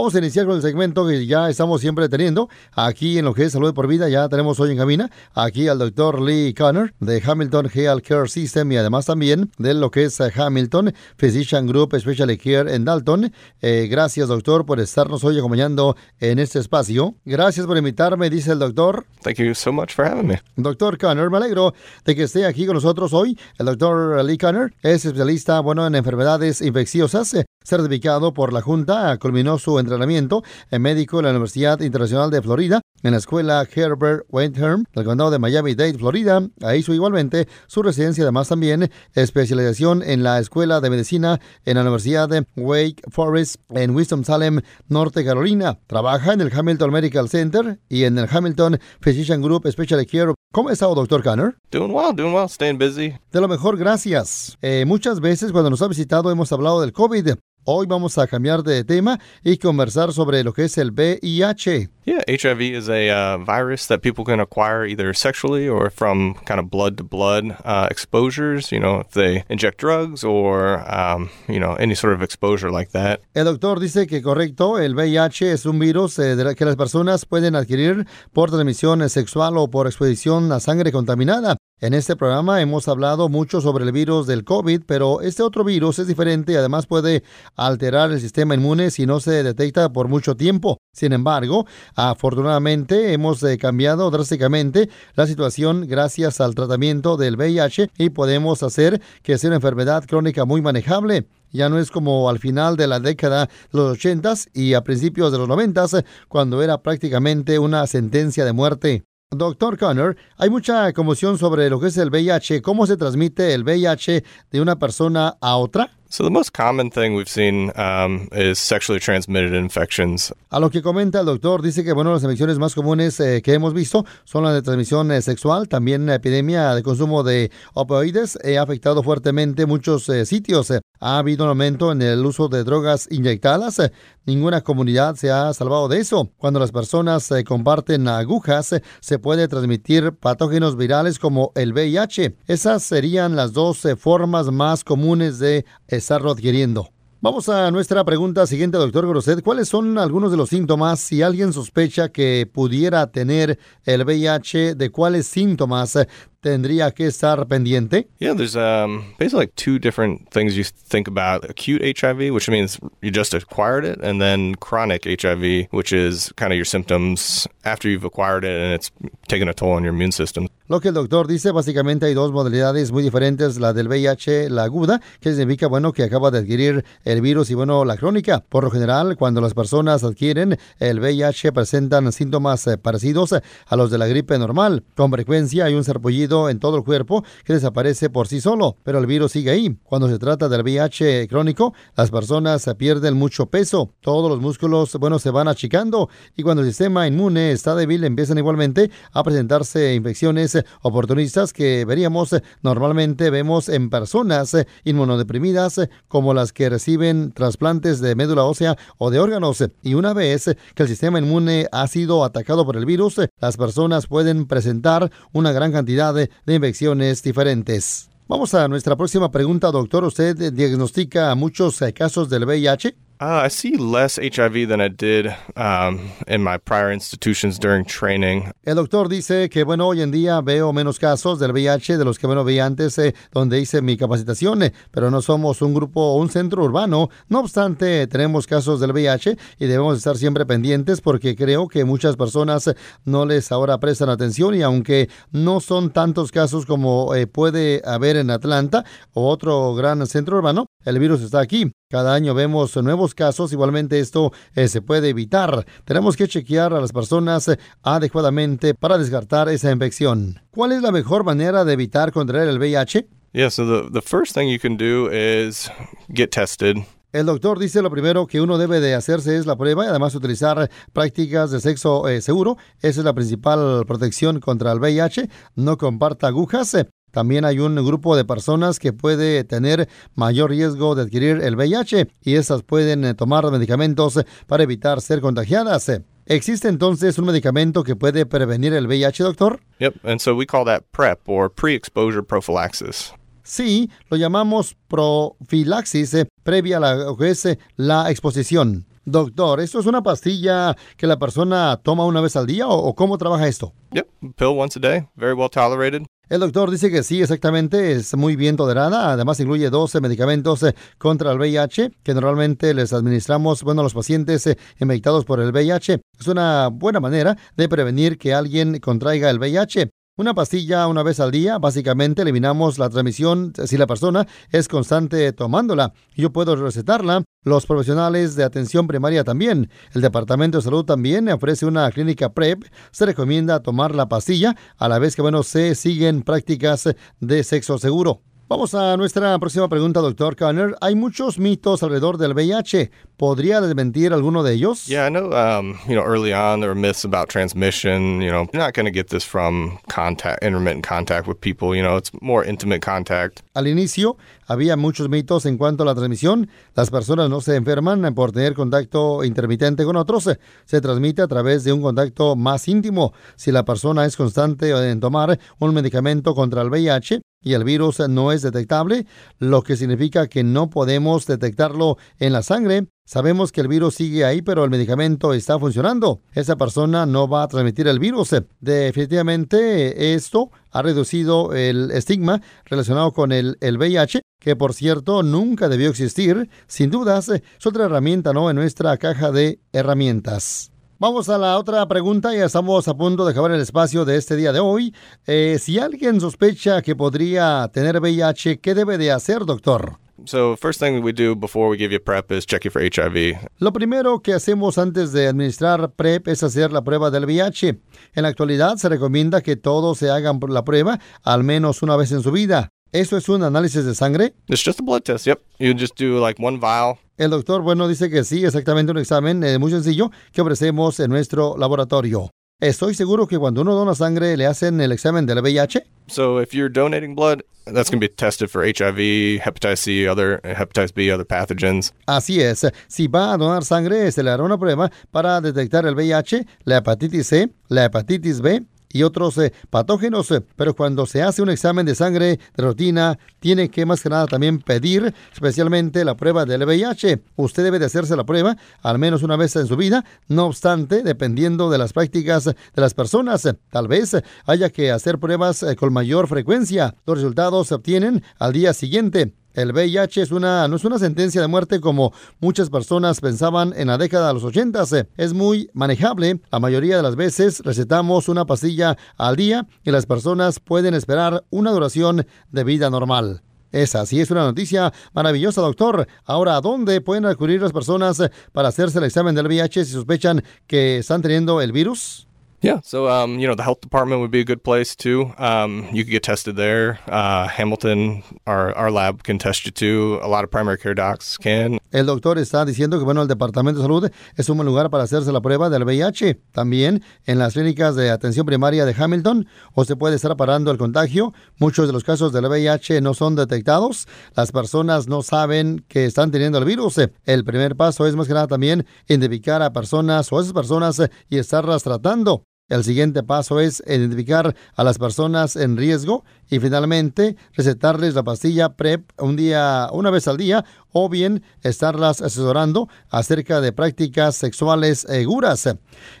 Vamos a iniciar con el segmento que ya estamos siempre teniendo aquí en lo que es Salud por Vida. Ya tenemos hoy en cabina aquí al doctor Lee Conner de Hamilton Health Care System y además también de lo que es eh, Hamilton Physician Group Specialty Care en Dalton. Eh, gracias, doctor, por estarnos hoy acompañando en este espacio. Gracias por invitarme, dice el doctor. Thank you so much for having me. Doctor Conner, me alegro de que esté aquí con nosotros hoy. El doctor Lee Conner es especialista bueno, en enfermedades infecciosas, eh, certificado por la Junta, culminó su entrenamiento en médico en la Universidad Internacional de Florida, en la escuela Herbert Wentherm del condado de Miami-Dade, Florida. Ahí hizo igualmente su residencia, además también especialización en la Escuela de Medicina en la Universidad de Wake Forest en Winston-Salem, Norte Carolina. Trabaja en el Hamilton Medical Center y en el Hamilton Physician Group Special Care. ¿Cómo ha estado, doctor Conner? Doing well, doing well, staying busy. De lo mejor, gracias. Eh, muchas veces cuando nos ha visitado hemos hablado del COVID. Hoy vamos a cambiar de tema y conversar sobre lo que es el VIH. Yeah, HIV is a uh, virus that people can acquire either sexually or from kind of blood to blood uh, exposures. You know, if they inject drugs or, um, you know, any sort of exposure like that. El doctor dice que correcto, el VIH es un virus eh, que las personas pueden adquirir por transmisión sexual o por exposición a sangre contaminada. En este programa hemos hablado mucho sobre el virus del COVID, pero este otro virus es diferente y además puede alterar el sistema inmune si no se detecta por mucho tiempo. Sin embargo, afortunadamente hemos eh, cambiado drásticamente la situación gracias al tratamiento del VIH y podemos hacer que sea una enfermedad crónica muy manejable. Ya no es como al final de la década de los 80 y a principios de los 90 cuando era prácticamente una sentencia de muerte. Doctor Connor, hay mucha conmoción sobre lo que es el VIH. ¿Cómo se transmite el VIH de una persona a otra? So the most common thing we've seen um, is sexually transmitted infections. A lo que comenta el doctor, dice que bueno, las infecciones más comunes eh, que hemos visto son las de transmisión eh, sexual, también la epidemia de consumo de opioides eh, ha afectado fuertemente muchos eh, sitios. Ha habido un aumento en el uso de drogas inyectadas. ninguna comunidad se ha salvado de eso. Cuando las personas comparten agujas, se puede transmitir patógenos virales como el VIH. Esas serían las dos formas más comunes de estarlo adquiriendo. Vamos a nuestra pregunta siguiente, doctor Grosset. ¿Cuáles son algunos de los síntomas si alguien sospecha que pudiera tener el VIH? ¿De cuáles síntomas tendría que estar pendiente? Yeah, there's um, basically like two different things you think about acute HIV, which means you just acquired it, and then chronic HIV, which is kind of your symptoms after you've acquired it and it's taken a toll on your immune system. Lo que el doctor dice, básicamente hay dos modalidades muy diferentes, la del VIH, la aguda, que significa, bueno, que acaba de adquirir el virus y, bueno, la crónica. Por lo general, cuando las personas adquieren el VIH, presentan síntomas eh, parecidos a los de la gripe normal. Con frecuencia hay un sarpullido en todo el cuerpo que desaparece por sí solo, pero el virus sigue ahí. Cuando se trata del VIH crónico, las personas pierden mucho peso, todos los músculos, bueno, se van achicando y cuando el sistema inmune está débil, empiezan igualmente a presentarse infecciones oportunistas que veríamos normalmente vemos en personas inmunodeprimidas como las que reciben trasplantes de médula ósea o de órganos. Y una vez que el sistema inmune ha sido atacado por el virus, las personas pueden presentar una gran cantidad de infecciones diferentes. Vamos a nuestra próxima pregunta, doctor. ¿Usted diagnostica muchos eh, casos del VIH? Uh, I see less HIV than I did um, in my prior institutions during training. El doctor dice que, bueno, hoy en día veo menos casos del VIH de los que, bueno, veía antes eh, donde hice mi capacitación, eh, pero no somos un grupo o un centro urbano. No obstante, tenemos casos del VIH y debemos estar siempre pendientes porque creo que muchas personas no les ahora prestan atención y aunque no son tantos casos como eh, puede haber en Atlanta o otro gran centro urbano, el virus está aquí. Cada año vemos nuevos casos, igualmente esto eh, se puede evitar. Tenemos que chequear a las personas eh, adecuadamente para descartar esa infección. ¿Cuál es la mejor manera de evitar contraer el VIH? Yeah, so the, the first thing you can do is get tested. El doctor dice lo primero que uno debe de hacerse es la prueba y además utilizar prácticas de sexo eh, seguro. Esa es la principal protección contra el VIH. No comparta agujas. También hay un grupo de personas que puede tener mayor riesgo de adquirir el VIH y esas pueden eh, tomar medicamentos para evitar ser contagiadas. ¿Existe entonces un medicamento que puede prevenir el VIH, doctor? Yep, and so we call that PrEP or pre-exposure prophylaxis. Sí, lo llamamos profilaxis eh, previa a la, eh, la exposición. Doctor, ¿esto es una pastilla que la persona toma una vez al día o, o cómo trabaja esto? Yep, pill once a day, very well tolerated. El doctor dice que sí, exactamente, es muy bien tolerada. Además, incluye 12 medicamentos eh, contra el VIH que normalmente les administramos, bueno, a los pacientes eh, infectados por el VIH. Es una buena manera de prevenir que alguien contraiga el VIH. Una pastilla una vez al día, básicamente eliminamos la transmisión si la persona es constante tomándola. Yo puedo recetarla. Los profesionales de atención primaria también. El Departamento de Salud también ofrece una clínica PrEP. Se recomienda tomar la pastilla a la vez que, bueno, se siguen prácticas de sexo seguro. Vamos a nuestra próxima pregunta, doctor Conner. Hay muchos mitos alrededor del VIH. ¿Podría desmentir alguno de ellos? Yeah, I know. Um, you know, early on there were myths about transmission. You know, you're not going to get this from contact, intermittent contact with people. You know, it's more intimate contact. Al inicio había muchos mitos en cuanto a la transmisión. Las personas no se enferman por tener contacto intermitente con otros. Se transmite a través de un contacto más íntimo. Si la persona es constante en tomar un medicamento contra el VIH, y el virus no es detectable, lo que significa que no podemos detectarlo en la sangre. Sabemos que el virus sigue ahí, pero el medicamento está funcionando. Esa persona no va a transmitir el virus. Definitivamente esto ha reducido el estigma relacionado con el, el VIH, que por cierto nunca debió existir. Sin dudas, es otra herramienta ¿no? en nuestra caja de herramientas. Vamos a la otra pregunta, ya estamos a punto de acabar el espacio de este día de hoy. Eh, si alguien sospecha que podría tener VIH, ¿qué debe de hacer, doctor? So first thing we do before we give you PrEP is check you for HIV. Lo primero que hacemos antes de administrar PrEP es hacer la prueba del VIH. En la actualidad se recomienda que todos se hagan la prueba al menos una vez en su vida. ¿Eso es un análisis de sangre? It's just a blood test. Yep. You just do like one vial. El doctor, bueno, dice que sí, exactamente un examen eh, muy sencillo que ofrecemos en nuestro laboratorio. Estoy seguro que cuando uno dona sangre le hacen el examen del VIH. So if you're donating blood, that's going to be tested for HIV, hepatitis C, other hepatitis B, other pathogens. Así es. Si va a donar sangre, se le hará una prueba para detectar el VIH, la hepatitis C, la hepatitis B y otros eh, patógenos, eh, pero cuando se hace un examen de sangre de rutina, tiene que más que nada también pedir especialmente la prueba del VIH. Usted debe de hacerse la prueba al menos una vez en su vida, no obstante, dependiendo de las prácticas de las personas, tal vez haya que hacer pruebas eh, con mayor frecuencia. Los resultados se obtienen al día siguiente. El VIH es una, no es una sentencia de muerte como muchas personas pensaban en la década de los 80. Es muy manejable. La mayoría de las veces recetamos una pastilla al día y las personas pueden esperar una duración de vida normal. Esa sí es una noticia maravillosa, doctor. Ahora, ¿a dónde pueden acudir las personas para hacerse el examen del VIH si sospechan que están teniendo el virus? Yeah. So, um, you know, the health department would be a good place too. Um, you could get tested there. Uh, Hamilton, our, our lab can test you too. A lot of primary care docs can. El doctor está diciendo que, bueno, el Departamento de Salud es un buen lugar para hacerse la prueba del VIH. También en las clínicas de atención primaria de Hamilton, o se puede estar parando el contagio. Muchos de los casos del VIH no son detectados. Las personas no saben que están teniendo el virus. El primer paso es más que nada también identificar a personas o esas personas y estarlas tratando. El siguiente paso es identificar a las personas en riesgo y finalmente recetarles la pastilla PrEP un día, una vez al día o bien estarlas asesorando acerca de prácticas sexuales seguras.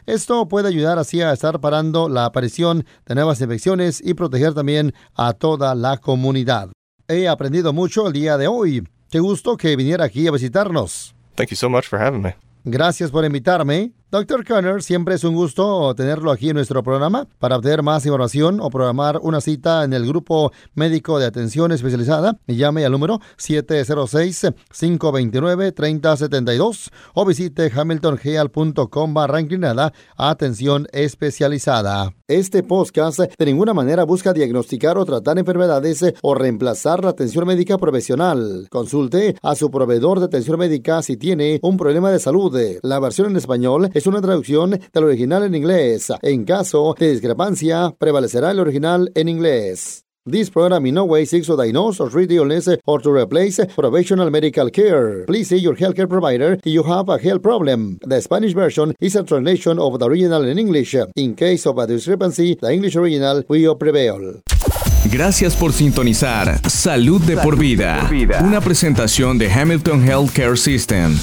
Esto puede ayudar así a estar parando la aparición de nuevas infecciones y proteger también a toda la comunidad. He aprendido mucho el día de hoy. Qué gusto que viniera aquí a visitarnos. Thank you so much for having me. Gracias por invitarme. Dr. Conner, siempre es un gusto tenerlo aquí en nuestro programa. Para obtener más información o programar una cita en el grupo médico de atención especializada, llame al número 706-529-3072 o visite hamiltongeal.com barra inclinada atención especializada. Este podcast de ninguna manera busca diagnosticar o tratar enfermedades o reemplazar la atención médica profesional. Consulte a su proveedor de atención médica si tiene un problema de salud. La versión en español es una traducción del original en inglés. En caso de discrepancia, prevalecerá el original en inglés. This program in no way seeks to diagnose or treat illness or to replace professional medical care. Please see your healthcare provider if you have a health problem. The Spanish version is a translation of the original in English. In case of a discrepancy, the English original will prevail. Gracias por sintonizar Salud de por vida, una presentación de Hamilton Healthcare System.